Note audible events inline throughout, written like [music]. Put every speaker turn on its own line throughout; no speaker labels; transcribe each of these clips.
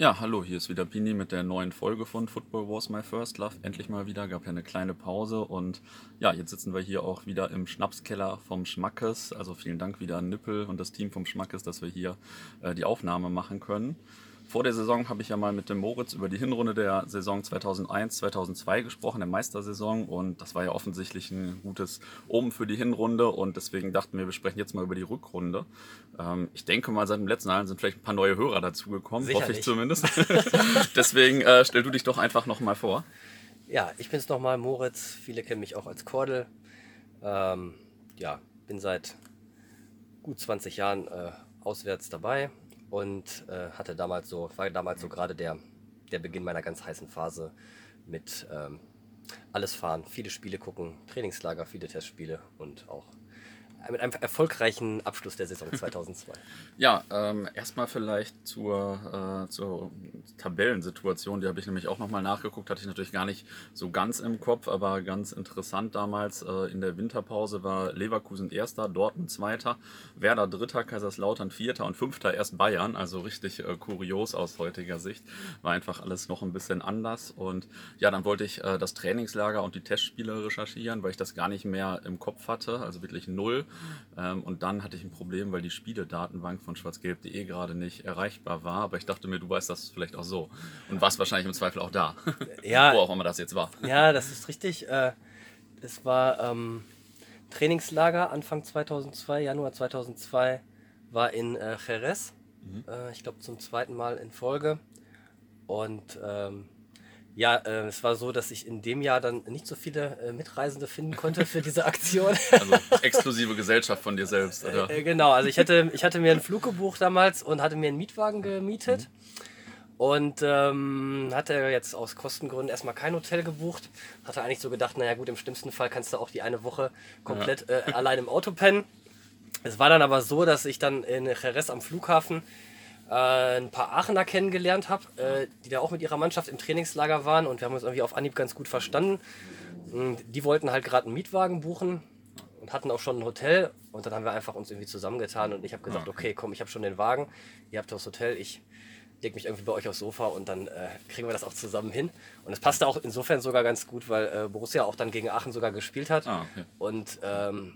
Ja, hallo, hier ist wieder Pini mit der neuen Folge von Football Was My First Love. Endlich mal wieder, gab ja eine kleine Pause und ja, jetzt sitzen wir hier auch wieder im Schnapskeller vom Schmackes. Also vielen Dank wieder an Nippel und das Team vom Schmackes, dass wir hier äh, die Aufnahme machen können. Vor der Saison habe ich ja mal mit dem Moritz über die Hinrunde der Saison 2001, 2002 gesprochen, der Meistersaison. Und das war ja offensichtlich ein gutes Omen für die Hinrunde. Und deswegen dachten wir, wir sprechen jetzt mal über die Rückrunde. Ähm, ich denke mal, seit dem letzten Jahr sind vielleicht ein paar neue Hörer dazugekommen, hoffe ich zumindest. [laughs] [laughs] deswegen äh, stell du dich doch einfach nochmal vor.
Ja, ich bin's nochmal, Moritz. Viele kennen mich auch als Kordel. Ähm, ja, bin seit gut 20 Jahren äh, auswärts dabei und äh, hatte damals so, war damals so gerade der, der Beginn meiner ganz heißen Phase mit ähm, alles fahren, viele Spiele gucken, Trainingslager, viele Testspiele und auch mit einem erfolgreichen Abschluss der Saison 2002. [laughs]
ja, ähm, erstmal vielleicht zur, äh, zur Tabellensituation. Die habe ich nämlich auch nochmal nachgeguckt. Hatte ich natürlich gar nicht so ganz im Kopf, aber ganz interessant damals. Äh, in der Winterpause war Leverkusen Erster, Dortmund Zweiter, Werder Dritter, Kaiserslautern Vierter und Fünfter erst Bayern. Also richtig äh, kurios aus heutiger Sicht. War einfach alles noch ein bisschen anders. Und ja, dann wollte ich äh, das Trainingslager und die Testspiele recherchieren, weil ich das gar nicht mehr im Kopf hatte. Also wirklich null. Ähm, und dann hatte ich ein Problem, weil die Spieledatenbank von schwarzgelb.de gerade nicht erreichbar war. Aber ich dachte mir, du weißt das vielleicht auch so. Und warst wahrscheinlich im Zweifel auch da. [laughs]
Ja.
Wo auch immer das jetzt war.
Ja, das ist richtig. Äh, es war ähm, Trainingslager Anfang 2002, Januar 2002, war in äh, Jerez. Mhm. Äh, ich glaube zum zweiten Mal in Folge. Und ähm, ja, äh, es war so, dass ich in dem Jahr dann nicht so viele äh, Mitreisende finden konnte für diese Aktion. [laughs]
Also exklusive Gesellschaft von dir selbst, oder?
Äh, genau, also ich hatte, ich hatte mir einen Flug gebucht damals und hatte mir einen Mietwagen gemietet. Mhm. Und ähm, hatte jetzt aus Kostengründen erstmal kein Hotel gebucht. Hatte eigentlich so gedacht, naja gut, im schlimmsten Fall kannst du auch die eine Woche komplett ja. äh, allein im Auto pennen. Es war dann aber so, dass ich dann in Jerez am Flughafen äh, ein paar Aachener kennengelernt habe, äh, die da auch mit ihrer Mannschaft im Trainingslager waren und wir haben uns irgendwie auf Anhieb ganz gut verstanden. Die wollten halt gerade einen Mietwagen buchen und hatten auch schon ein Hotel und dann haben wir einfach uns irgendwie zusammengetan und ich habe gesagt, okay, komm, ich habe schon den Wagen, ihr habt das Hotel, ich lege mich irgendwie bei euch aufs Sofa und dann äh, kriegen wir das auch zusammen hin. Und es passte auch insofern sogar ganz gut, weil äh, Borussia auch dann gegen Aachen sogar gespielt hat. Ah, okay. Und ähm,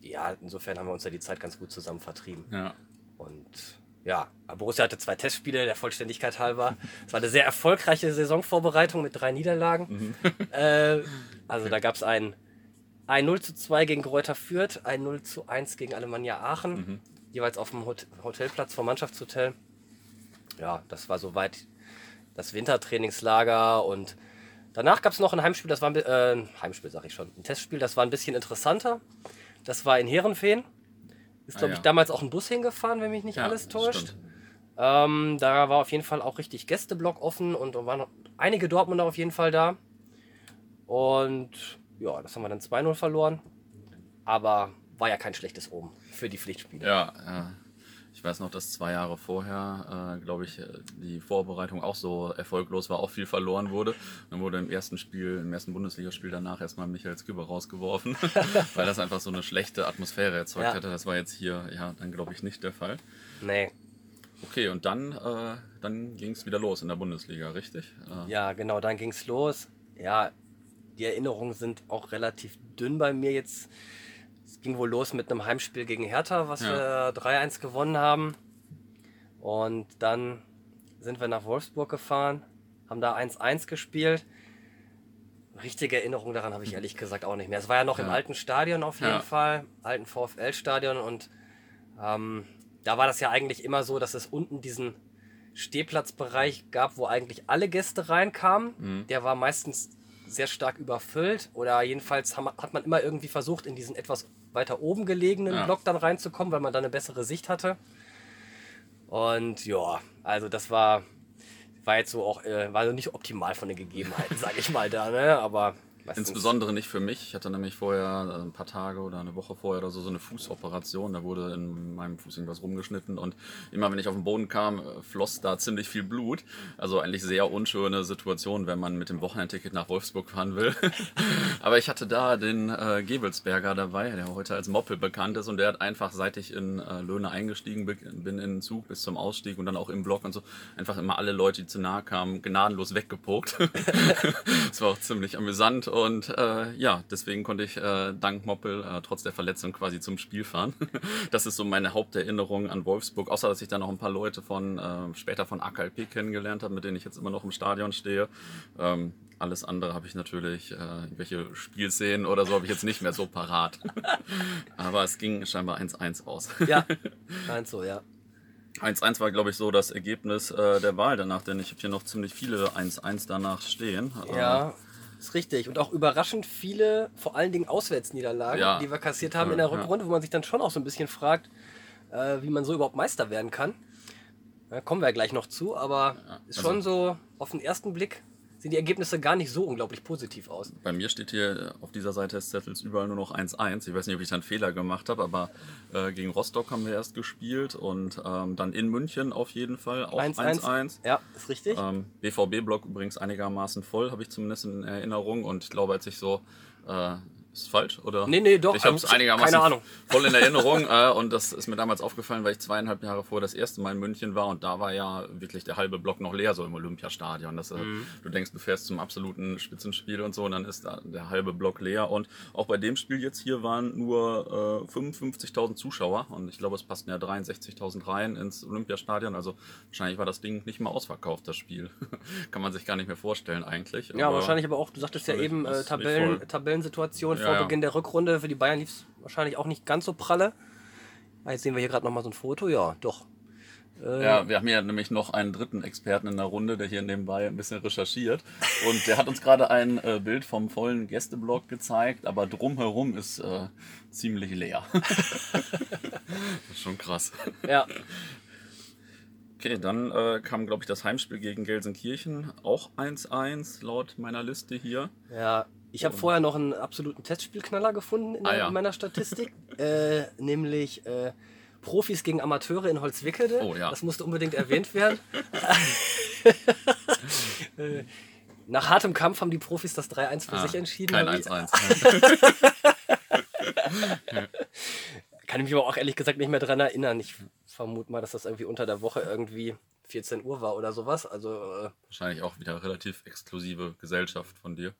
ja, insofern haben wir uns da die Zeit ganz gut zusammen vertrieben. Ja. Und ja, Borussia hatte zwei Testspiele, der Vollständigkeit halber. Es war eine sehr erfolgreiche Saisonvorbereitung mit drei Niederlagen. Mhm. Äh, also da gab es ein, ein 0 zu 2 gegen Greuther Fürth, ein 0 zu 1 gegen Alemannia Aachen, mhm. jeweils auf dem Hotelplatz vom Mannschaftshotel. Ja, das war soweit das Wintertrainingslager und danach gab es noch ein Heimspiel, das war ein, äh, Heimspiel, sag ich schon, ein Testspiel, das war ein bisschen interessanter. Das war in Herenfeen. Ist, glaube ah, ich, damals auch ein Bus hingefahren, wenn mich nicht ja, alles täuscht. Ähm, da war auf jeden Fall auch richtig Gästeblock offen und da waren einige Dortmunder auf jeden Fall da. Und ja, das haben wir dann 2-0 verloren. Aber war ja kein schlechtes Oben für die Pflichtspiele.
Ja, ja. Ich weiß noch, dass zwei Jahre vorher, äh, glaube ich, die Vorbereitung auch so erfolglos war, auch viel verloren wurde. Dann wurde im ersten Spiel, im ersten Bundesligaspiel danach erstmal Michael Sküber rausgeworfen, [laughs] [laughs] weil das einfach so eine schlechte Atmosphäre erzeugt ja. hätte. Das war jetzt hier, ja, dann glaube ich nicht der Fall.
Nee.
Okay, und dann, äh, dann ging es wieder los in der Bundesliga, richtig?
Äh. Ja, genau, dann ging es los. Ja, die Erinnerungen sind auch relativ dünn bei mir jetzt es ging wohl los mit einem Heimspiel gegen Hertha, was ja. wir 3-1 gewonnen haben. Und dann sind wir nach Wolfsburg gefahren, haben da 1-1 gespielt. Richtige Erinnerung daran habe ich ehrlich gesagt auch nicht mehr. Es war ja noch ja. im alten Stadion auf jeden ja. Fall, alten VfL-Stadion. Und ähm, da war das ja eigentlich immer so, dass es unten diesen Stehplatzbereich gab, wo eigentlich alle Gäste reinkamen. Mhm. Der war meistens sehr stark überfüllt oder jedenfalls hat man immer irgendwie versucht, in diesen etwas weiter oben gelegenen ja. Block dann reinzukommen, weil man da eine bessere Sicht hatte. Und ja, also das war, war jetzt so auch, äh, war so nicht optimal von den Gegebenheiten, [laughs] sage ich mal da, ne? Aber Meistens.
Insbesondere nicht für mich. Ich hatte nämlich vorher äh, ein paar Tage oder eine Woche vorher oder so so eine Fußoperation. Da wurde in meinem Fuß irgendwas rumgeschnitten und immer wenn ich auf den Boden kam, äh, floss da ziemlich viel Blut. Also eigentlich sehr unschöne Situation, wenn man mit dem Wochenendticket nach Wolfsburg fahren will. [laughs] Aber ich hatte da den äh, Gebelsberger dabei, der heute als Moppel bekannt ist und der hat einfach, seit ich in äh, Löhne eingestiegen bin, bin in den Zug bis zum Ausstieg und dann auch im Block und so, einfach immer alle Leute, die zu nahe kamen, gnadenlos weggepokt. [laughs] das war auch ziemlich amüsant und äh, ja, deswegen konnte ich äh, dank Moppel äh, trotz der Verletzung quasi zum Spiel fahren. [laughs] das ist so meine Haupterinnerung an Wolfsburg, außer dass ich da noch ein paar Leute von äh, später von AKLP kennengelernt habe, mit denen ich jetzt immer noch im Stadion stehe. Ähm, alles andere habe ich natürlich, äh, irgendwelche Spielszenen oder so habe ich jetzt nicht mehr so parat. [laughs] Aber es ging scheinbar 1-1 aus.
Ja, [laughs] meinst so, ja.
1-1 war, glaube ich, so das Ergebnis äh, der Wahl danach, denn ich habe hier noch ziemlich viele 1-1 danach stehen.
Ja, ist richtig. Und auch überraschend viele, vor allen Dingen Auswärtsniederlagen,
Ja,
die wir kassiert haben in der. Rückrunde, wo man sich dann schon auch so ein bisschen fragt, äh, wie man so überhaupt Meister werden kann. Da kommen wir ja gleich noch zu, aber ist
also-
schon so auf den ersten Blick sehen die Ergebnisse gar nicht so unglaublich positiv aus.
Bei mir steht hier auf dieser Seite des Zettels überall nur noch 1-1. Ich weiß nicht, ob ich da einen Fehler gemacht habe, aber äh, gegen Rostock haben wir erst gespielt und ähm, dann in München auf jeden Fall auch 1-1.
Ja, ist richtig.
Ähm, BVB-Block übrigens einigermaßen voll, habe ich zumindest in Erinnerung. Und ich glaube, als ich so. Äh, ist falsch, oder?
Nee, nee, doch,
Ich habe es einigermaßen
keine Ahnung. [laughs]
voll in Erinnerung. äh, und das ist mir damals aufgefallen, weil ich zweieinhalb Jahre vor das erste Mal in München war. Und da war ja wirklich der halbe Block noch leer, so im Olympiastadion. Das, äh,
Mhm.
Du denkst, du fährst zum absoluten Spitzenspiel und so. Und dann ist da der halbe Block leer. Und auch bei dem Spiel jetzt hier waren nur äh, 55.000 Zuschauer. Und ich glaube, es passten ja 63.000 rein ins Olympiastadion. Also wahrscheinlich war das Ding nicht mal ausverkauft, das Spiel. [laughs] Kann man sich gar nicht mehr vorstellen eigentlich.
Ja,
Aber-
wahrscheinlich aber auch, du sagtest ja eben, äh, Tabellen. Tabellensituation
Ja,
vor
ja.
Beginn der Rückrunde. Für die Bayern lief es wahrscheinlich auch nicht ganz so pralle. Ah, Jetzt sehen wir hier gerade nochmal so ein Foto. Ja, doch.
Ja, wir haben ja nämlich noch einen dritten Experten in der Runde, der hier nebenbei ein bisschen recherchiert. Und der hat uns gerade ein äh, Bild vom vollen Gästeblock gezeigt, aber drumherum ist äh, ziemlich leer. das [laughs] ist schon krass.
Ja,
Okay, dann äh, kam, glaube ich, das Heimspiel gegen Gelsenkirchen. Auch 1-1 laut meiner Liste hier.
ja. Ich habe vorher noch einen absoluten Testspielknaller gefunden in,
Ah,
der,
ja.
in meiner Statistik. [laughs] äh, nämlich äh, Profis gegen Amateure in Holzwickede.
Oh, ja.
Das musste unbedingt erwähnt werden. [laughs] [laughs] Äh, Nach hartem Kampf haben die Profis das 3-1 für
Ah,
sich entschieden.
Kein
Hab ich-
1-1.
Kann ich mich aber auch ehrlich gesagt nicht mehr dran erinnern. Ich vermute mal, dass das irgendwie unter der Woche irgendwie 14 Uhr war oder sowas. Also äh,
Wahrscheinlich auch wieder relativ exklusive Gesellschaft von dir.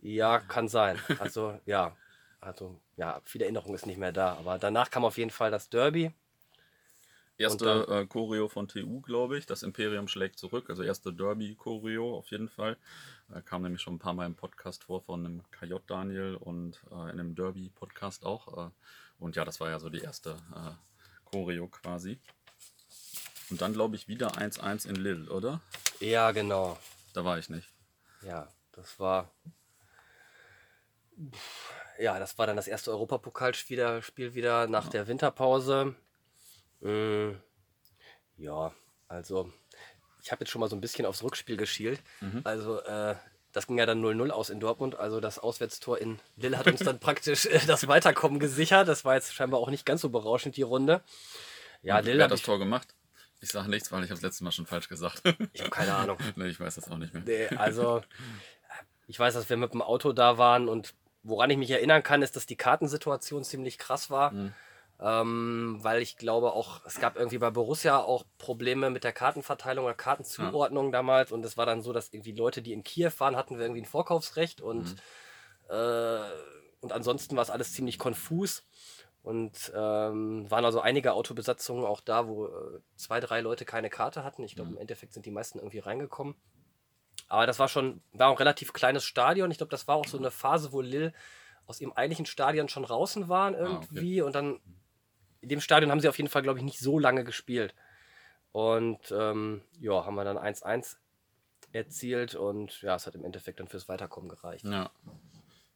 Ja, kann sein. Also ja, also ja, viel Erinnerung ist nicht mehr da. Aber danach kam auf jeden Fall das Derby.
Erste äh, Choreo von TU, glaube ich. Das Imperium schlägt zurück. Also erste Derby-Choreo auf jeden Fall. Äh, kam nämlich schon ein paar Mal im Podcast vor von einem KJ Daniel und äh, in einem Derby-Podcast auch. Äh, und ja, das war ja so die erste äh, Choreo quasi. Und dann, glaube ich, wieder 1-1 in Lille, oder?
Ja, genau.
Da war ich nicht.
Ja, das war. Ja, das war dann das erste Europapokalspiel wieder- Spiel wieder nach der Winterpause. Mm, Ja, also ich habe jetzt schon mal so ein bisschen aufs Rückspiel geschielt. Also äh, das ging ja dann 0-0 aus in Dortmund. Also das Auswärtstor in Lille hat uns [laughs] dann praktisch äh, das Weiterkommen gesichert. Das war jetzt scheinbar auch nicht ganz so berauschend, die Runde. Ja,
Und
Lille
Wer
hat
das Tor gemacht? Ich sage nichts, weil ich habe das letzte Mal schon falsch gesagt.
Ich habe keine [laughs] Ahnung.
nee, ich weiß das auch nicht mehr.
Nee, also ich weiß, dass wir mit dem Auto da waren und woran ich mich erinnern kann, ist, dass die Kartensituation ziemlich krass war. Ähm, weil ich glaube auch, es gab irgendwie bei Borussia auch Probleme mit der Kartenverteilung oder Kartenzuordnung damals und es war dann so, dass irgendwie Leute, die in Kiew waren, hatten wir irgendwie ein Vorkaufsrecht und, äh, und ansonsten war es alles ziemlich konfus. Und ähm, waren also einige Autobesatzungen auch da, wo äh, zwei, drei Leute keine Karte hatten. Ich glaube, im Endeffekt sind die meisten irgendwie reingekommen. Aber das war schon, war auch ein relativ kleines Stadion. Ich glaube, das war auch so eine Phase, wo Lille aus ihrem eigentlichen Stadion schon draußen waren irgendwie. Und dann in dem Stadion haben sie auf jeden Fall, glaube ich, nicht so lange gespielt. Und ähm, ja, haben wir dann 1-1 erzielt und ja, es hat im Endeffekt dann fürs Weiterkommen gereicht.
Ja.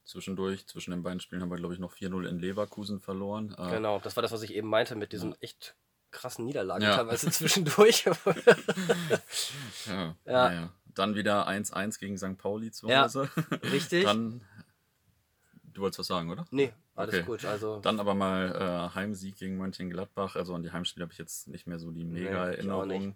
Zwischendurch, zwischen den beiden Spielen haben wir, glaube ich, noch 4-0 in Leverkusen verloren. Äh,
Genau, das war das, was ich eben meinte mit diesen echt krassen Niederlagen
Ja.
teilweise [laughs] zwischendurch. [laughs]
Ja,
Ja.
Naja. Dann wieder 1-1 gegen St. Pauli zu
Ja,
Hause. [laughs]
Richtig.
Dann du wolltest was sagen, oder?
Nee, alles
Okay.
gut. Also,
Dann aber mal äh, Heimsieg gegen Mönchengladbach. Also an die Heimspiele habe ich jetzt nicht mehr so die
Nee,
mega. Erinnerungen.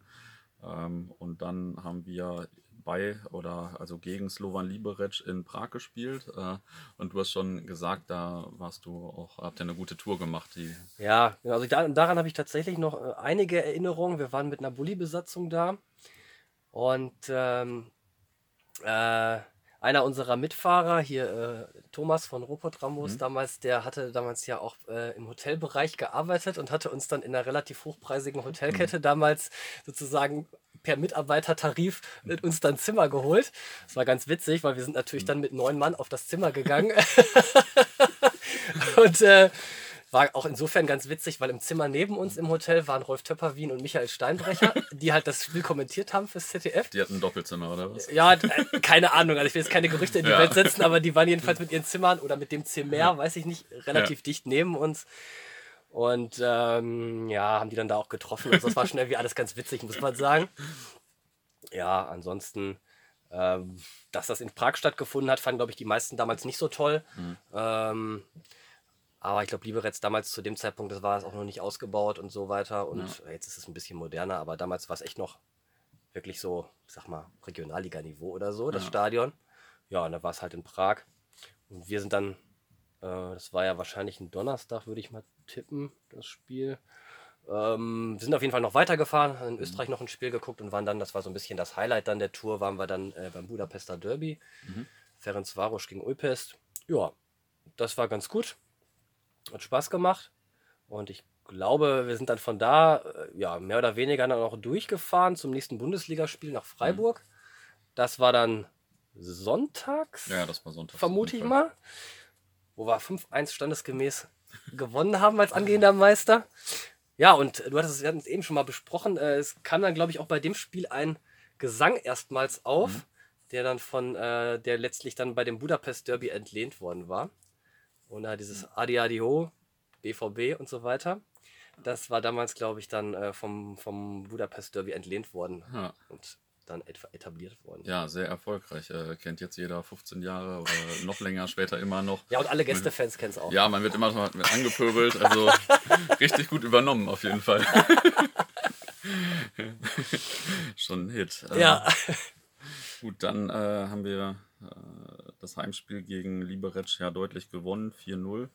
Ähm, und dann haben wir bei oder also gegen Slovan Liberec in Prag gespielt. Äh, und du hast schon gesagt, da warst du auch, habt ihr eine gute Tour gemacht. Die,
ja, also da, daran habe ich tatsächlich noch äh, einige Erinnerungen. Wir waren mit einer Bulli-Besatzung da und ähm, äh, einer unserer Mitfahrer, hier äh, Thomas von Robot Rambos
Mhm.
damals, der hatte damals ja auch äh, im Hotelbereich gearbeitet und hatte uns dann in einer relativ hochpreisigen Hotelkette
Mhm.
damals sozusagen per Mitarbeitertarif mit uns dann Zimmer geholt. Das war ganz witzig, weil wir sind
Mhm.
natürlich dann mit neun Mann auf das Zimmer gegangen. [laughs] [laughs] und äh, war auch insofern ganz witzig, weil im Zimmer neben uns im Hotel waren Rolf Töpperwien und Michael Steinbrecher, die halt das Spiel kommentiert haben fürs ZDF.
die hatten ein Doppelzimmer, oder was?
Ja, äh, keine Ahnung. Also ich will jetzt keine Gerüchte in die
Ja.
Welt setzen, aber die waren jedenfalls mit ihren Zimmern oder mit dem Zimmer, weiß ich nicht, relativ dicht neben uns. Und ähm, ja, haben die dann da auch getroffen. Also das war schon irgendwie alles ganz witzig, muss man sagen. Ja, ansonsten, ähm, dass das in Prag stattgefunden hat, fanden, glaube ich, die meisten damals nicht so toll. Ähm, aber ich glaube, Liberec damals zu dem Zeitpunkt, das war es auch noch nicht ausgebaut und so weiter. Und jetzt ist es ein bisschen moderner, aber damals war es echt noch wirklich so, ich sag mal, Regionalliga-Niveau oder so, das
Ja.
Stadion. Ja, und da war es halt in Prag. Und wir sind dann, äh, das war ja wahrscheinlich ein Donnerstag, würde ich mal tippen, das Spiel. Ähm, wir sind auf jeden Fall noch weitergefahren, haben in Österreich noch ein Spiel geguckt und waren dann, das war so ein bisschen das Highlight dann der Tour, waren wir dann äh, beim Budapester Derby. Ferencvaros gegen Ulpest. Ja, das war ganz gut. Hat Spaß gemacht. Und ich glaube, wir sind dann von da äh, ja, mehr oder weniger dann auch durchgefahren zum nächsten Bundesligaspiel nach Freiburg. Das war dann sonntags,
Ja, das war Sonntag.
vermute ich mal. Wo wir 5-1 standesgemäß gewonnen haben als angehender Meister. Ja, und du hattest es, wir hatten es eben schon mal besprochen. Äh, es kam dann, glaube ich, auch bei dem Spiel ein Gesang erstmals auf,
Mhm.
der dann von, äh, der letztlich dann bei dem Budapest Derby entlehnt worden war. Und da dieses Adi Adi Ho, BVB und so weiter. Das war damals, glaube ich, dann äh, vom, vom Budapest Derby entlehnt worden
Ja.
und dann etwa etabliert worden.
Ja, sehr erfolgreich. Äh, kennt jetzt jeder 15 Jahre oder noch länger später immer noch.
Ja, und alle Gästefans kennen es auch.
Ja, man wird immer noch angepöbelt, also [laughs] richtig gut übernommen auf jeden Fall. [laughs] Schon ein Hit. Äh,
Ja.
Gut, dann äh, haben wir äh, das Heimspiel gegen Liberec ja deutlich gewonnen, 4-0.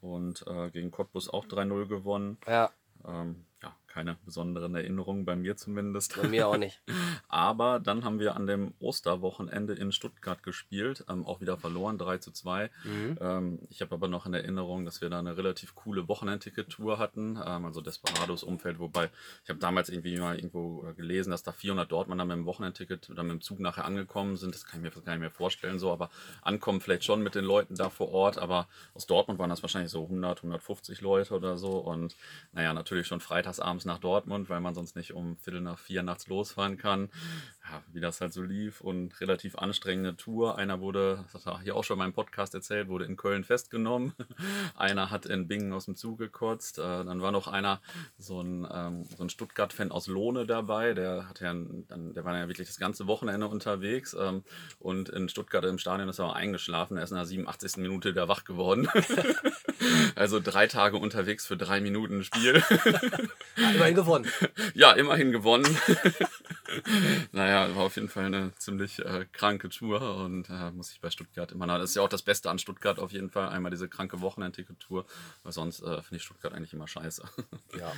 Und äh, gegen Cottbus auch 3-0 gewonnen.
ja,
Ähm, ja, keine besonderen Erinnerungen, bei mir zumindest.
bei mir auch nicht. [laughs]
Aber dann haben wir an dem Osterwochenende in Stuttgart gespielt, ähm, auch wieder verloren, 3 zu 2.
Mhm.
Ähm, ich habe aber noch in Erinnerung, dass wir da eine relativ coole Wochenendticket-Tour hatten, ähm, also Desperados Umfeld, wobei ich habe damals irgendwie mal irgendwo äh, gelesen, dass da 400 Dortmunder mit dem Wochenendticket oder mit dem Zug nachher angekommen sind. Das kann ich mir fast gar nicht mehr vorstellen, so, aber ankommen vielleicht schon mit den Leuten da vor Ort, aber aus Dortmund waren das wahrscheinlich so 100, 150 Leute oder so und naja, natürlich schon freitagsabends nach Dortmund, weil man sonst nicht um Viertel nach vier nachts losfahren kann. Ja, wie das halt so lief und relativ anstrengende Tour. Einer wurde, das hat er hier auch schon in meinem Podcast erzählt, wurde in Köln festgenommen. [laughs] Einer hat in Bingen aus dem Zug gekotzt. Äh, dann war noch einer, so ein, ähm, so ein Stuttgart-Fan aus Lohne dabei. Der, hat ja der war ja wirklich das ganze Wochenende unterwegs. Ähm, und in Stuttgart im Stadion ist er auch eingeschlafen. Er ist in der 87. Minute wieder wach geworden. [laughs] also drei Tage unterwegs für drei Minuten Spiel. [laughs]
Immerhin gewonnen.
Ja, immerhin gewonnen. naja, war auf jeden Fall eine ziemlich äh, kranke Tour und äh, muss ich bei Stuttgart immer noch. Das ist ja auch das Beste an Stuttgart auf jeden Fall. Einmal diese kranke Wochenendticket-Tour, weil sonst äh, finde ich Stuttgart eigentlich immer scheiße. [laughs]
Ja.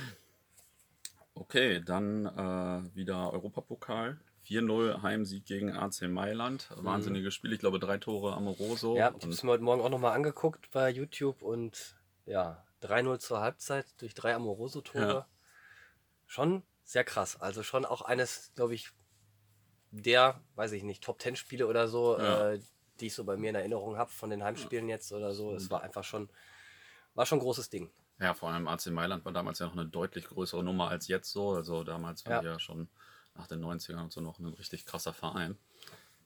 okay, dann äh, wieder Europapokal. 4-0 Heimsieg gegen AC Mailand. Wahnsinniges Spiel. Ich glaube, drei Tore Amoroso.
Mhm. Ja, ich habe es mir heute Morgen auch nochmal angeguckt bei YouTube und ja, 3-0 zur Halbzeit durch drei Amoroso-Tore.
Ja.
Schon sehr krass. Also schon auch eines, glaube ich, der, weiß ich nicht, Top-10-Spiele oder so,
Ja.
äh, die ich so bei mir in Erinnerung habe von den Heimspielen jetzt oder so. Es war einfach schon, war schon ein großes Ding.
ja, vor allem AC Mailand war damals ja noch eine deutlich größere Nummer als jetzt so. Also damals war
Ja.
ja schon nach den 90ern und so noch ein richtig krasser Verein.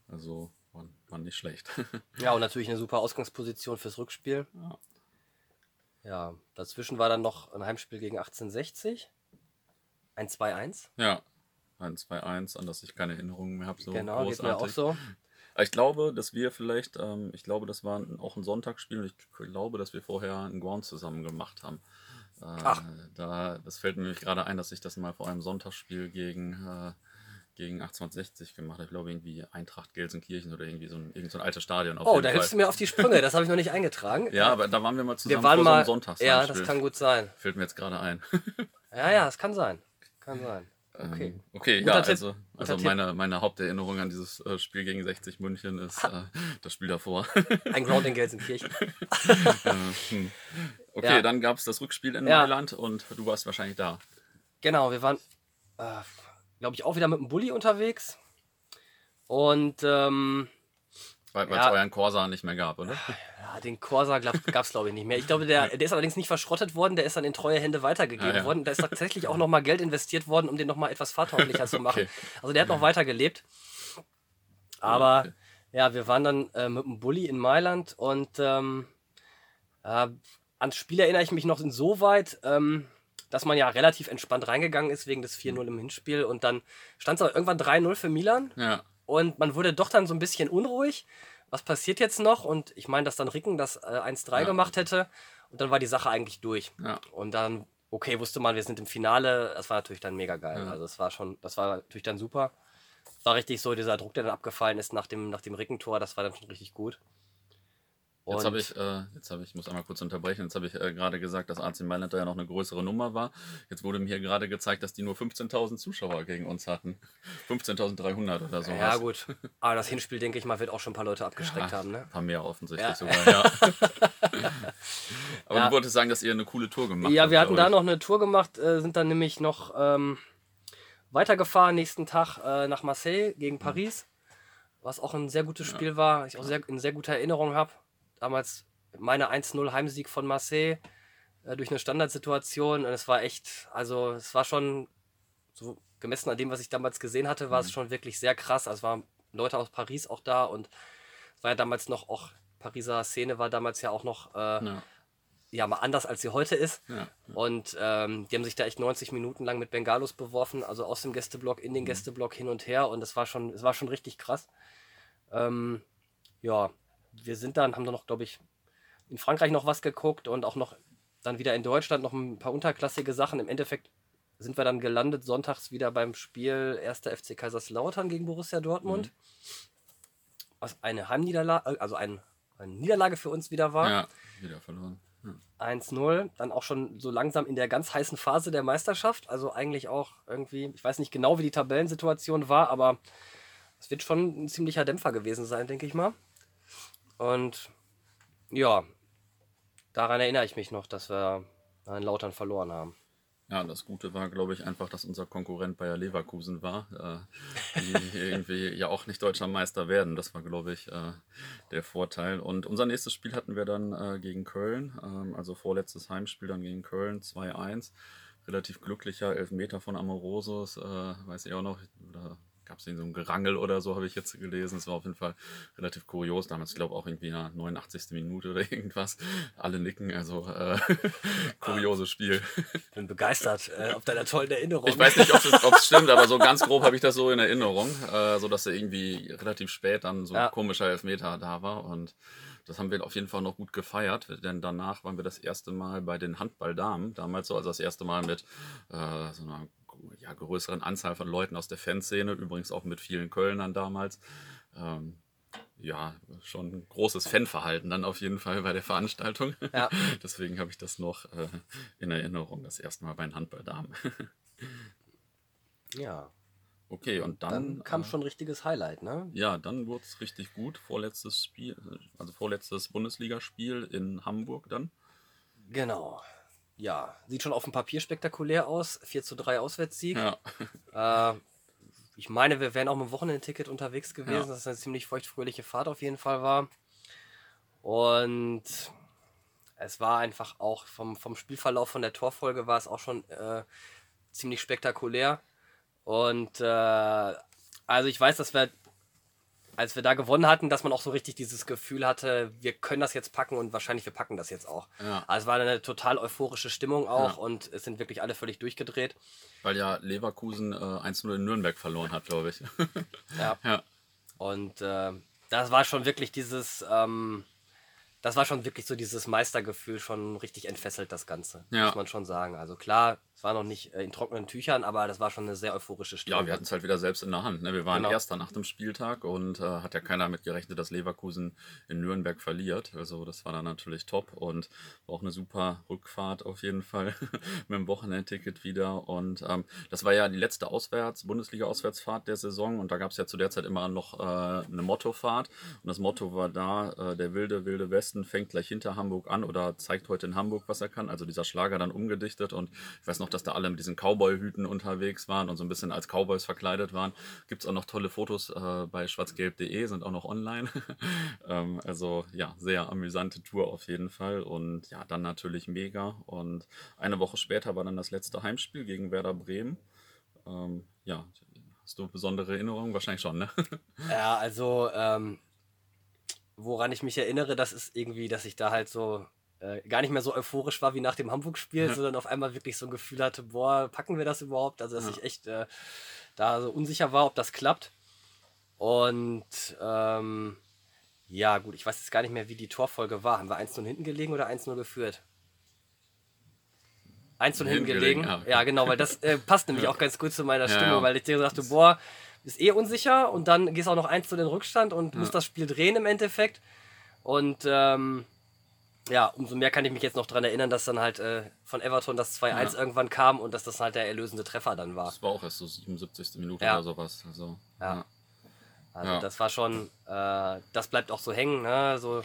Also war, war nicht schlecht. [laughs]
Ja, und natürlich eine super Ausgangsposition fürs Rückspiel.
Ja.
Ja, dazwischen war dann noch ein Heimspiel gegen 1860. Ein 2-1.
ja, ein 2-1, an das ich keine Erinnerungen mehr habe. So
genau, geht mir auch so.
Ich glaube, dass wir vielleicht, ähm, ich glaube, das war auch ein Sonntagsspiel und ich glaube, dass wir vorher einen Ground zusammen gemacht haben. Äh,
Ach.
Da, das fällt mir nämlich gerade ein, dass ich das mal vor einem Sonntagsspiel gegen, äh, gegen 1860 gemacht habe. Ich glaube, irgendwie Eintracht Gelsenkirchen oder irgendwie so ein, irgend so ein altes Stadion. Auf
Oh, da
Fall.
hilfst du mir auf die Sprünge. Das habe ich noch nicht eingetragen.
Ja, aber da waren wir mal zusammen
wir waren
vor
mal.
so einem Sonntagsspiel.
ja, das kann gut sein.
Fällt mir jetzt gerade ein.
Ja, ja, das kann sein. Kann sein. Okay.
Ähm, okay, ja,
Tipp.
also, also meine, meine Haupterinnerung an dieses äh, Spiel gegen 60 München ist äh, das Spiel davor. [laughs]
Ein Ground in Gelsenkirchen. [laughs]
Hm. Okay,
Ja.
dann gab es das Rückspiel in
Ja.
Mailand und du warst wahrscheinlich da.
Genau, wir waren, äh, glaube ich, auch wieder mit dem Bulli unterwegs. Und ähm,
Weil es
Ja.
euren Corsa nicht mehr gab, oder?
ja, den Corsa gab es, glaube ich, nicht mehr. Ich glaube, der, der ist allerdings nicht verschrottet worden, der ist dann in treue Hände weitergegeben
Ah, ja.
worden. Da ist tatsächlich auch nochmal Geld investiert worden, um den nochmal etwas fahrtauglicher zu machen. [laughs]
Okay.
Also der hat noch weitergelebt. Aber
Okay.
ja, wir waren dann äh, mit dem Bulli in Mailand und ähm, äh, ans Spiel erinnere ich mich noch insoweit, ähm, dass man ja relativ entspannt reingegangen ist wegen des 4-0 im Hinspiel und dann stand es aber irgendwann 3-0 für Milan
Ja,
und man wurde doch dann so ein bisschen unruhig. Was passiert jetzt noch? Und ich meine, dass dann Ricken das äh, 1-3
Ja.
gemacht hätte und dann war die Sache eigentlich durch.
ja.
Und dann, okay, wusste man, wir sind im Finale. Das war natürlich dann mega geil.
Ja.
Also es war schon, das war natürlich dann super. Es war richtig so, dieser Druck, der dann abgefallen ist nach dem, nach dem Rickentor, das war dann schon richtig gut.
Jetzt habe ich, äh, jetzt habe ich, muss einmal kurz unterbrechen, jetzt habe ich äh, gerade gesagt, dass AC Mailand da ja noch eine größere Nummer war. Jetzt wurde mir hier gerade gezeigt, dass die nur 15.000 Zuschauer gegen uns hatten. [laughs] 15.300 oder so.
Ja, gut. Aber das Hinspiel, denke ich mal, wird auch schon ein paar Leute abgeschreckt haben, ne?
Ein paar mehr offensichtlich
Ja.
sogar, ja. [laughs] Aber
Ja.
du wolltest sagen, dass ihr eine coole Tour gemacht
Ja,
habt.
wir hatten da noch eine Tour gemacht, äh, sind dann nämlich noch ähm, weitergefahren, nächsten Tag äh, nach Marseille gegen
Mhm.
Paris, was auch ein sehr gutes Spiel war, ich auch sehr, in sehr guter Erinnerung habe. Damals meine 1-0 Heimsieg von Marseille äh, durch eine Standardsituation und es war echt, also es war schon so gemessen an dem, was ich damals gesehen hatte, war es schon wirklich sehr krass. Also es waren Leute aus Paris auch da und es war ja damals noch auch, Pariser Szene war damals ja auch noch äh,
Ja,
ja mal anders als sie heute ist.
ja.
Und ähm, die haben sich da echt 90 Minuten lang mit Bengalos beworfen, also aus dem Gästeblock in den Gästeblock hin und her. Und das war schon, es war schon richtig krass. Ähm, ja, wir sind dann, haben dann noch, glaube ich, in Frankreich noch was geguckt und auch noch dann wieder in Deutschland noch ein paar unterklassige Sachen. Im Endeffekt sind wir dann gelandet sonntags wieder beim Spiel 1. FC Kaiserslautern gegen Borussia Dortmund. Was eine Heimniederlage, also ein, eine Niederlage für uns wieder war.
ja, wieder verloren. Ja.
1-0, dann auch schon so langsam in der ganz heißen Phase der Meisterschaft. Also eigentlich auch irgendwie, ich weiß nicht genau, wie die Tabellensituation war, aber es wird schon ein ziemlicher Dämpfer gewesen sein, denke ich mal. Und ja, daran erinnere ich mich noch, dass wir in Lautern verloren haben.
Ja, das Gute war, glaube ich, einfach, dass unser Konkurrent Bayer Leverkusen war, äh, die [laughs] irgendwie ja auch nicht deutscher Meister werden. Das war, glaube ich, äh, der Vorteil. Und unser nächstes Spiel hatten wir dann äh, gegen Köln, ähm, also vorletztes Heimspiel dann gegen Köln, 2-1. Relativ glücklicher Elfmeter von Amorosos, äh, weiß ich auch noch. Oder gab es so ein Gerangel oder so, habe ich jetzt gelesen. Es war auf jeden Fall relativ kurios damals. Ich glaube auch irgendwie in der 89. Minute oder [laughs] irgendwas. Alle nicken, also äh, [laughs] kurioses Spiel.
Bin begeistert äh, auf deiner tollen Erinnerung.
Ich weiß nicht, ob es stimmt, aber so ganz grob habe ich das so in Erinnerung, äh, so dass er irgendwie relativ spät dann so
Ja.
ein komischer Elfmeter da war und das haben wir auf jeden Fall noch gut gefeiert, denn danach waren wir das erste Mal bei den Handballdamen, damals so, also das erste Mal mit äh, so einer ja, größeren Anzahl von Leuten aus der Fanszene, übrigens auch mit vielen Kölnern damals. Ähm, ja, schon ein großes Fanverhalten dann auf jeden Fall bei der Veranstaltung.
Ja. [laughs]
Deswegen habe ich das noch äh, in Erinnerung, das erste Mal bei den Handballdamen. [laughs]
ja,
Okay, und dann,
dann kam
äh,
schon ein richtiges Highlight, ne?
Ja, dann wurde es richtig gut. Vorletztes Spiel, also vorletztes Bundesligaspiel in Hamburg dann.
Genau. Ja, sieht schon auf dem Papier spektakulär aus. 4 zu 3 Auswärtssieg.
Ja,
Äh, ich meine, wir wären auch mit dem Wochenendticket unterwegs gewesen,
Ja.
dass es eine ziemlich feuchtfröhliche Fahrt auf jeden Fall war. Und es war einfach auch vom, vom Spielverlauf, von der Torfolge war es auch schon äh, ziemlich spektakulär. Und äh, also ich weiß, dass wir, als wir da gewonnen hatten, dass man auch so richtig dieses Gefühl hatte, wir können das jetzt packen und wahrscheinlich wir packen das jetzt auch.
Ja.
Also es war eine total euphorische Stimmung auch
Ja.
und es sind wirklich alle völlig durchgedreht.
weil ja Leverkusen äh, 1-0 in Nürnberg verloren hat, glaube ich. [laughs]
Ja.
ja,
Und äh, das war schon wirklich dieses, ähm, das war schon wirklich so dieses Meistergefühl, schon richtig entfesselt, das Ganze,
Ja.
muss man schon sagen. Also klar, es war noch nicht äh, in trockenen Tüchern, aber das war schon eine sehr euphorische Stimmung.
Ja, wir hatten es halt wieder selbst in der Hand. Ne? Wir waren
Genau.
Erster nach dem Spieltag und äh, hat ja keiner mit gerechnet, dass Leverkusen in Nürnberg verliert. Also das war dann natürlich top und war auch eine super Rückfahrt auf jeden Fall [laughs] mit dem Wochenendticket wieder. Und ähm, das war ja die letzte Auswärts, Bundesliga-Auswärtsfahrt der Saison und da gab es ja zu der Zeit immer noch äh, eine Mottofahrt. Und das Motto war da, äh, der wilde, wilde Westen fängt gleich hinter Hamburg an oder zeigt heute in Hamburg, was er kann. Also dieser Schlager dann umgedichtet und ich weiß noch, dass da alle mit diesen Cowboy-Hüten unterwegs waren und so ein bisschen als Cowboys verkleidet waren. Gibt es auch noch tolle Fotos äh, bei schwarzgelb.de, sind auch noch online. [laughs] ähm, also ja, sehr amüsante Tour auf jeden Fall und ja, dann natürlich mega. Und eine Woche später war dann das letzte Heimspiel gegen Werder Bremen. Ähm, ja, hast du besondere Erinnerungen? Wahrscheinlich schon, ne? [laughs]
Ja, also ähm, woran ich mich erinnere, das ist irgendwie, dass ich da halt so äh, gar nicht mehr so euphorisch war wie nach dem Hamburg-Spiel,
Ja.
sondern auf einmal wirklich so ein Gefühl hatte, boah, packen wir das überhaupt? Also dass
Ja.
ich echt äh, da so unsicher war, ob das klappt. Und ähm, ja, gut, ich weiß jetzt gar nicht mehr, wie die Torfolge war. Haben wir 1-0 hinten gelegen oder 1-0 geführt? 1-0 hinten
Hinten
gelegen.
gelegen, ja.
Genau, weil das äh, passt nämlich auch ganz gut zu meiner
ja.
weil ich dir sagte, boah, ist eh unsicher und dann gehst auch noch 1 zu den Rückstand und
Ja.
musst das Spiel drehen im Endeffekt. Und ähm, ja, umso mehr kann ich mich jetzt noch daran erinnern, dass dann halt äh, von Everton das 2-1
Ja.
irgendwann kam und dass das halt der erlösende Treffer dann war.
Das war auch erst so 77. Minute
Ja.
oder sowas. Also,
Ja. Also das war schon, äh, das bleibt auch so hängen, ne? So,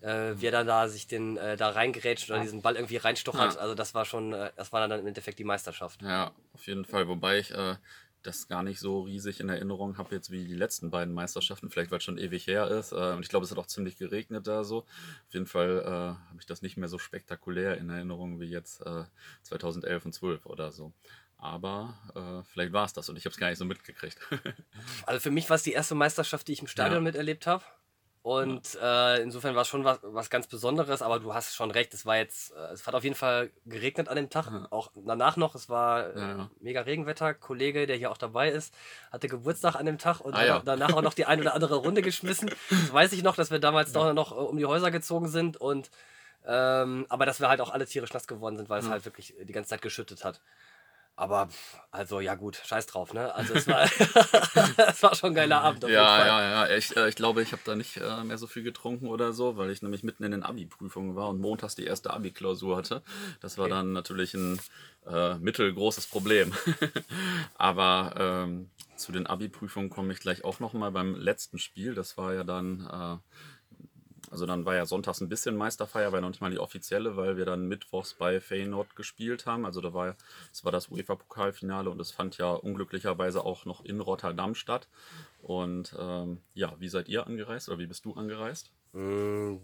äh, wie er dann da sich den äh, da reingerätscht oder diesen Ball irgendwie reinstochert.
Ja.
Also das war schon, äh, das war dann im Endeffekt die Meisterschaft.
Ja, auf jeden Fall. Wobei ich äh, das gar nicht so riesig in Erinnerung habe, jetzt wie die letzten beiden Meisterschaften, vielleicht weil es schon ewig her ist. Äh, und ich glaube, es hat auch ziemlich geregnet da so. Auf jeden Fall äh, habe ich das nicht mehr so spektakulär in Erinnerung wie jetzt äh, 2011 und 12 oder so. Aber äh, vielleicht war es das und ich habe es gar nicht so mitgekriegt. [laughs]
Also für mich war es die erste Meisterschaft, die ich im Stadion
Ja.
miterlebt habe. Und äh, insofern war es schon was, was ganz Besonderes, aber du hast schon recht, es war jetzt, äh, es hat auf jeden Fall geregnet an dem Tag,
Ja.
auch danach noch, es war äh,
Ja, ja.
mega Regenwetter. Kollege, der hier auch dabei ist, hatte Geburtstag an dem Tag und
Ah, ja.
danach auch noch die ein oder andere Runde geschmissen. Das weiß ich noch, dass wir damals doch noch äh, um die Häuser gezogen sind und ähm, aber dass wir halt auch alle tierisch nass geworden sind, weil es
Ja.
halt wirklich die ganze Zeit geschüttet hat. Aber also ja gut, scheiß drauf, ne? Also es war, [laughs] [laughs] es war schon ein geiler Abend auf jeden
Ja,
Fall.
ja, ja. Ich, äh, ich glaube, ich habe da nicht äh, mehr so viel getrunken oder so, weil ich nämlich mitten in den Abi-Prüfungen war und montags die erste Abi-Klausur hatte. Das war
Okay.
dann natürlich ein äh, mittelgroßes Problem. [laughs] Aber ähm, zu den Abi-Prüfungen komme ich gleich auch noch mal beim letzten Spiel. Das war ja dann, äh, also dann war ja sonntags ein bisschen Meisterfeier, war noch nicht mal die offizielle, weil wir dann mittwochs bei Feyenoord gespielt haben. Also da war, es war das UEFA-Pokalfinale und es fand ja unglücklicherweise auch noch in Rotterdam statt. Und ähm, ja, wie seid ihr angereist oder wie bist du angereist?
Mm,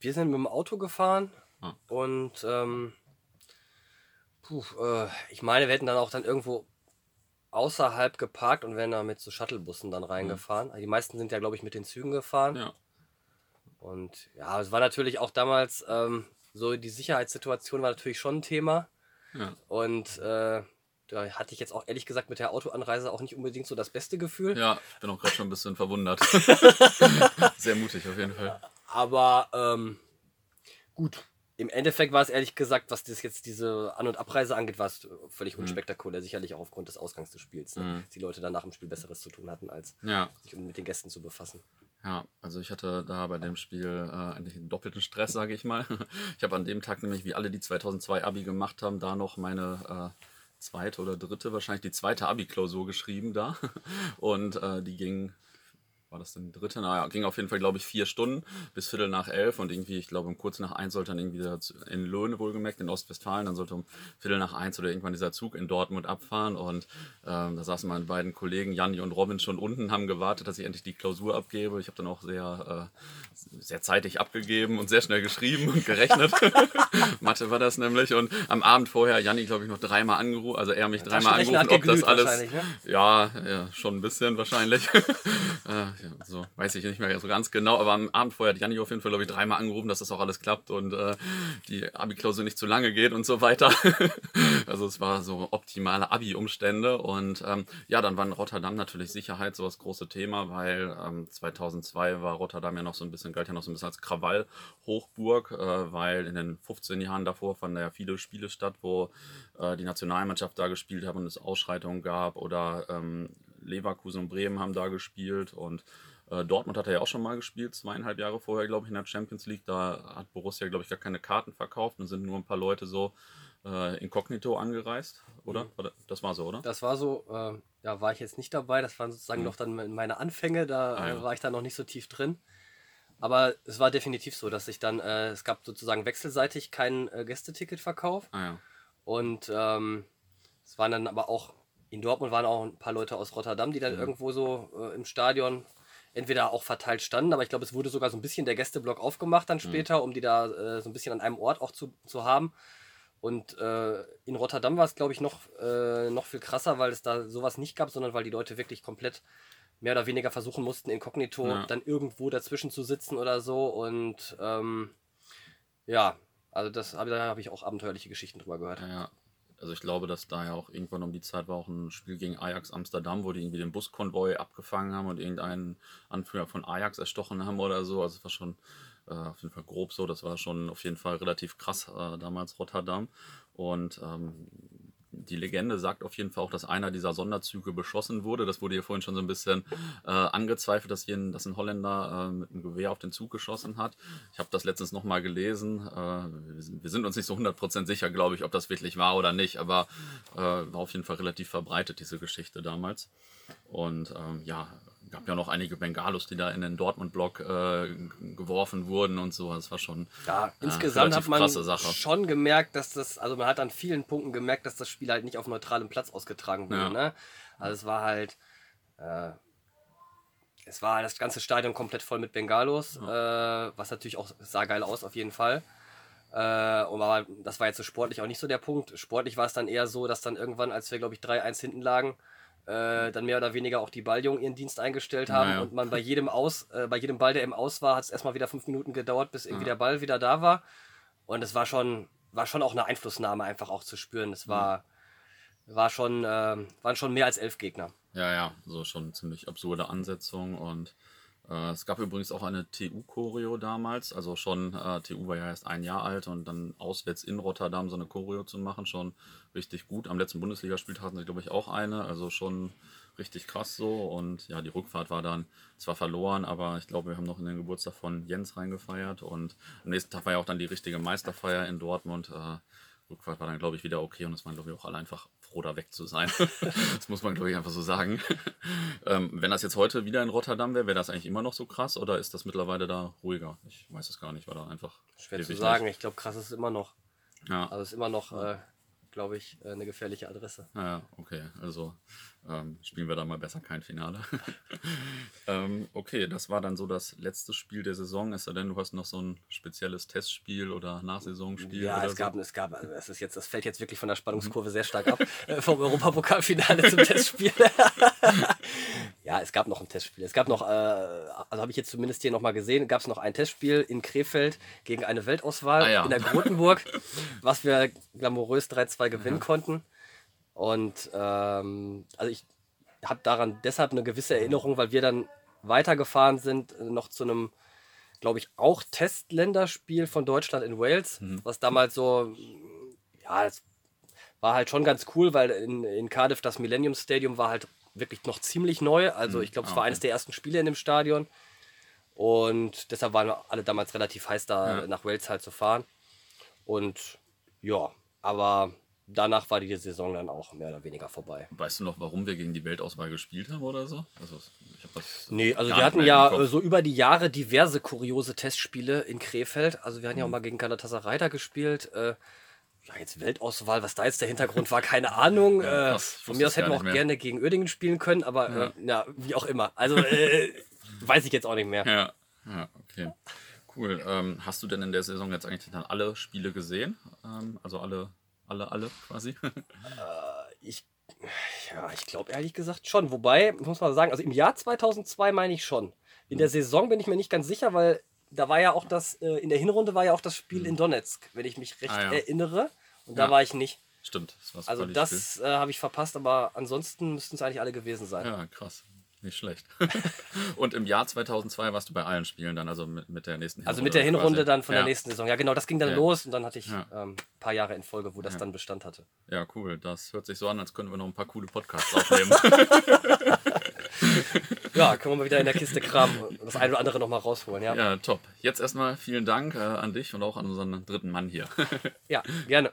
Wir sind mit dem Auto gefahren
Ah.
und ähm, puh, äh, ich meine, wir hätten dann auch dann irgendwo außerhalb geparkt und wären da mit so Shuttlebussen dann reingefahren. Also Die meisten sind ja, glaube ich, mit den Zügen gefahren.
Ja,
Und ja, es war natürlich auch damals ähm, so, die Sicherheitssituation war natürlich schon ein Thema.
ja.
Und äh, da hatte ich jetzt auch ehrlich gesagt mit der Autoanreise auch nicht unbedingt so das beste Gefühl.
Ja, ich bin auch gerade schon ein bisschen verwundert. [laughs] Sehr mutig auf jeden Fall.
Aber ähm, gut, im Endeffekt war es ehrlich gesagt, was das jetzt diese An- und Abreise angeht, war es völlig unspektakulär, sicherlich auch aufgrund des Ausgangs des Spiels. Ne?
Mhm.
Dass die Leute dann nach dem Spiel Besseres zu tun hatten, als
Ja,
sich mit den Gästen zu befassen.
Ja, also ich hatte da bei dem Spiel äh, eigentlich einen doppelten Stress, sage ich mal. [laughs] Ich habe an dem Tag nämlich, wie alle, die 2002 Abi gemacht haben, da noch meine äh, zweite oder dritte, wahrscheinlich die zweite Abi-Klausur geschrieben da. [laughs] Und äh, die ging, war das denn die dritte? Naja, ging auf jeden Fall, glaube ich, vier Stunden bis Viertel nach elf und irgendwie, ich glaube, um kurz nach eins sollte dann irgendwie in Löhne wohlgemerkt, in Ostwestfalen, dann sollte um Viertel nach eins oder irgendwann dieser Zug in Dortmund abfahren und ähm, da saßen meine beiden Kollegen, Janni und Robin, schon unten, haben gewartet, dass ich endlich die Klausur abgebe. Ich habe dann auch sehr, äh, sehr zeitig abgegeben und sehr schnell geschrieben und gerechnet. [laughs] Mathe war das nämlich und am Abend vorher Janni, glaube ich, noch dreimal angerufen, also er mich dreimal angerufen, ob das alles,
ne?
ja, ja, schon ein bisschen wahrscheinlich. [laughs] äh, so weiß ich nicht mehr so ganz genau, aber am Abend vorher hat Janni auf jeden Fall, glaube ich, dreimal angerufen, dass das auch alles klappt und äh, die Abi-Klausur nicht zu lange geht und so weiter. [laughs] also es war so optimale Abi-Umstände und ähm, ja, dann war in Rotterdam natürlich Sicherheit so das große Thema, weil ähm, 2002 war Rotterdam ja noch so ein bisschen, galt ja noch so ein bisschen als Krawall-Hochburg, äh, weil in den 15 Jahren davor fanden ja viele Spiele statt, wo äh, die Nationalmannschaft da gespielt hat und es Ausschreitungen gab oder ähm, Leverkusen und Bremen haben da gespielt und äh, Dortmund hat er ja auch schon mal gespielt, zweieinhalb Jahre vorher, glaube ich, in der Champions League. Da hat Borussia, glaube ich, gar keine Karten verkauft und sind nur ein paar Leute so äh, inkognito angereist, oder? Mhm. Das war so, oder?
Das war so, äh, ja, war ich jetzt nicht dabei. Das waren sozusagen mhm. noch dann meine Anfänge, da ah, ja. war ich da noch nicht so tief drin. Aber es war definitiv so, dass ich dann, äh, es gab sozusagen wechselseitig keinen äh, Gästeticketverkauf.
Ah, ja.
Und ähm, es waren dann aber auch in Dortmund waren auch ein paar Leute aus Rotterdam, die dann ja. irgendwo so äh, im Stadion entweder auch verteilt standen, aber ich glaube, es wurde sogar so ein bisschen der Gästeblock aufgemacht dann später, mhm. um die da äh, so ein bisschen an einem Ort auch zu, zu haben. Und äh, in Rotterdam war es, glaube ich, noch, äh, noch viel krasser, weil es da sowas nicht gab, sondern weil die Leute wirklich komplett mehr oder weniger versuchen mussten, inkognito ja. dann irgendwo dazwischen zu sitzen oder so. Und ähm, ja, also das, da habe ich auch abenteuerliche Geschichten drüber gehört.
Ja, also ich glaube, dass da ja auch irgendwann um die Zeit war auch ein Spiel gegen Ajax Amsterdam, wo die irgendwie den Buskonvoi abgefangen haben und irgendeinen Anführer von Ajax erstochen haben oder so. Also es war schon äh, auf jeden Fall grob so. Das war schon auf jeden Fall relativ krass äh, damals Rotterdam. Und ähm, die Legende sagt auf jeden Fall auch, dass einer dieser Sonderzüge beschossen wurde. Das wurde hier vorhin schon so ein bisschen äh, angezweifelt, dass, hier ein, dass ein Holländer äh, mit einem Gewehr auf den Zug geschossen hat. Ich habe das letztens nochmal gelesen. Äh, wir, sind, uns nicht so 100% sicher, glaube ich, ob das wirklich war oder nicht, aber äh, war auf jeden Fall relativ verbreitet, diese Geschichte damals. Und ähm, ja, gab ja noch einige Bengalos, die da in den Dortmund-Block äh, geworfen wurden und so. Das war schon.
Ja, äh, insgesamt hat man schon gemerkt, dass das, also man hat an vielen Punkten gemerkt, dass das Spiel halt nicht auf neutralem Platz ausgetragen wurde. Ja. Ne? Also es war halt. Äh, es war das ganze Stadion komplett voll mit Bengalos, ja. äh, was natürlich auch sah geil aus auf jeden Fall. Äh, aber das war jetzt so sportlich auch nicht so der Punkt. Sportlich war es dann eher so, dass dann irgendwann, als wir glaube ich 3-1 hinten lagen, äh, dann mehr oder weniger auch die Balljungen ihren Dienst eingestellt haben naja. und man bei jedem Aus, äh, bei jedem Ball, der im Aus war, hat es erstmal wieder fünf Minuten gedauert, bis irgendwie ja. der Ball wieder da war. Und es war schon, war schon auch eine Einflussnahme einfach auch zu spüren. Es war, war schon, äh, waren schon mehr als elf Gegner.
Ja, ja, so schon ziemlich absurde Ansetzung und es gab übrigens auch eine TU-Choreo damals, also schon, äh, TU war ja erst ein Jahr alt und dann auswärts in Rotterdam so eine Choreo zu machen, schon richtig gut. Am letzten Bundesligaspiel hatten sie, glaube ich, auch eine, also schon richtig krass so. Und ja, die Rückfahrt war dann zwar verloren, aber ich glaube, wir haben noch in den Geburtstag von Jens reingefeiert und am nächsten Tag war ja auch dann die richtige Meisterfeier in Dortmund. Äh, Rückfahrt war dann, glaube ich, wieder okay und es waren, glaube ich, auch alle einfach froh, da weg zu sein. [laughs] das muss man, glaube ich, einfach so sagen. [laughs] ähm, wenn das jetzt heute wieder in Rotterdam wäre, wäre das eigentlich immer noch so krass oder ist das mittlerweile da ruhiger? Ich weiß es gar nicht, war da einfach.
Schwer zu sagen, ich glaube, krass ist es immer noch. Ja. Also es ist immer noch, äh, glaube ich, äh, eine gefährliche Adresse.
Ja, okay. Also ähm, spielen wir da mal besser kein Finale. [laughs] ähm, okay, das war dann so das letzte Spiel der Saison. Es sei denn, du hast noch so ein spezielles Testspiel oder Nachsaisonspiel?
Ja,
oder
es, gab, so. es gab, also es ist jetzt, das fällt jetzt wirklich von der Spannungskurve sehr stark ab, äh, vom Europapokalfinale [laughs] zum Testspiel. [laughs] ja, es gab noch ein Testspiel. Es gab noch, äh, also habe ich jetzt zumindest hier nochmal gesehen, gab es noch ein Testspiel in Krefeld gegen eine Weltauswahl ah, ja. in der Grotenburg, [laughs] was wir glamourös 3-2 gewinnen ja. konnten. Und ähm, also ich habe daran deshalb eine gewisse Erinnerung, weil wir dann weitergefahren sind, äh, noch zu einem, glaube ich, auch Testländerspiel von Deutschland in Wales, mhm. was damals so, ja, es war halt schon ganz cool, weil in, in Cardiff das Millennium Stadium war halt wirklich noch ziemlich neu. Also mhm. ich glaube, es war okay. eines der ersten Spiele in dem Stadion. Und deshalb waren wir alle damals relativ heiß, da ja. nach Wales halt zu fahren. Und ja, aber danach war die Saison dann auch mehr oder weniger vorbei.
Weißt du noch, warum wir gegen die Weltauswahl gespielt haben oder so?
Also, ich hab das nee, also wir hatten ja so über die Jahre diverse kuriose Testspiele in Krefeld. Also wir hatten mhm. ja auch mal gegen Galatasaray da gespielt. Äh, ja, jetzt Weltauswahl, was da jetzt der Hintergrund war, keine Ahnung. [laughs] Ja, äh, von mir aus hätten wir auch mehr. gerne gegen Oerdingen spielen können, aber ja, äh, ja wie auch immer. Also äh, [laughs] weiß ich jetzt auch nicht mehr.
Ja, ja okay. Cool. Ähm, hast du denn in der Saison jetzt eigentlich dann alle Spiele gesehen? Ähm, also alle alle, alle quasi? [laughs]
Äh, ich Ja, ich glaube ehrlich gesagt schon. Wobei, muss man sagen, also im Jahr 2002 meine ich schon. In der Saison bin ich mir nicht ganz sicher, weil da war ja auch das, äh, in der Hinrunde war ja auch das Spiel in Donetsk, wenn ich mich recht
Ah, ja.
erinnere. Und
Ja.
da war ich nicht.
Stimmt, das war's
Also das äh, habe ich verpasst, aber ansonsten müssten es eigentlich alle gewesen sein.
Ja, krass. Nicht schlecht. [laughs] Und im Jahr 2002 warst du bei allen Spielen dann, also mit, mit der nächsten
Also mit der Hinrunde
quasi.
dann von
ja.
der nächsten Saison. Ja, genau, das ging dann
Ja.
los und dann hatte ich
Ja.
ähm, ein paar Jahre in Folge, wo das dann Bestand hatte.
Ja, cool. Das hört sich so an, als könnten wir noch ein paar coole Podcasts aufnehmen. [laughs]
Ja, können wir mal wieder in der Kiste kramen und das eine oder andere nochmal rausholen. Ja,
ja, top. Jetzt erstmal vielen Dank äh, an dich und auch an unseren dritten Mann hier.
ja gerne.